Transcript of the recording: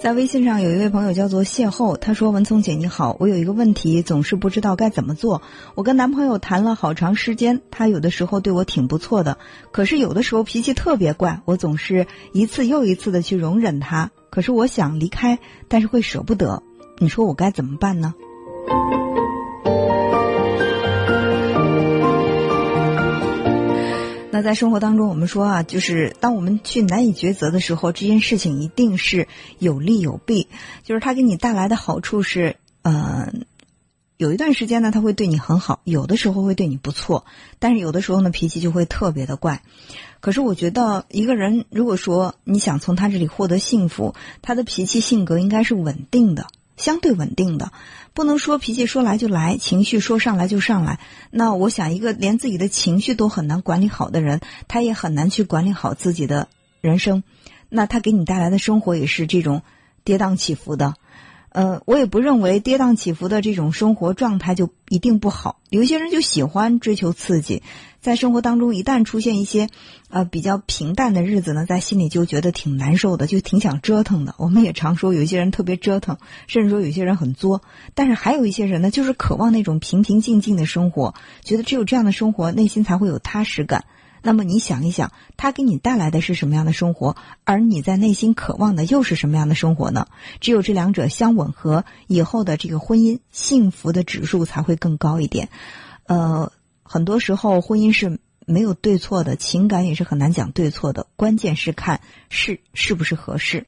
在微信上有一位朋友叫做邂逅，他说：“文聪姐你好，我有一个问题，总是不知道该怎么做。我跟男朋友谈了好长时间，他有的时候对我挺不错的，可是有的时候脾气特别怪，我总是一次又一次的去容忍他。可是我想离开，但是会舍不得。你说我该怎么办呢？”那在生活当中，我们说啊，就是当我们去难以抉择的时候，这件事情一定是有利有弊。就是它给你带来的好处是，呃，有一段时间呢，他会对你很好，有的时候会对你不错，但是有的时候呢，脾气就会特别的怪。可是我觉得，一个人如果说你想从他这里获得幸福，他的脾气性格应该是稳定的。相对稳定的，不能说脾气说来就来，情绪说上来就上来。那我想，一个连自己的情绪都很难管理好的人，他也很难去管理好自己的人生。那他给你带来的生活也是这种跌宕起伏的。呃，我也不认为跌宕起伏的这种生活状态就一定不好。有一些人就喜欢追求刺激，在生活当中一旦出现一些，呃，比较平淡的日子呢，在心里就觉得挺难受的，就挺想折腾的。我们也常说有一些人特别折腾，甚至说有些人很作。但是还有一些人呢，就是渴望那种平平静静的生活，觉得只有这样的生活，内心才会有踏实感。那么你想一想，他给你带来的是什么样的生活，而你在内心渴望的又是什么样的生活呢？只有这两者相吻合，以后的这个婚姻幸福的指数才会更高一点。呃，很多时候婚姻是没有对错的，情感也是很难讲对错的，关键是看是是不是合适。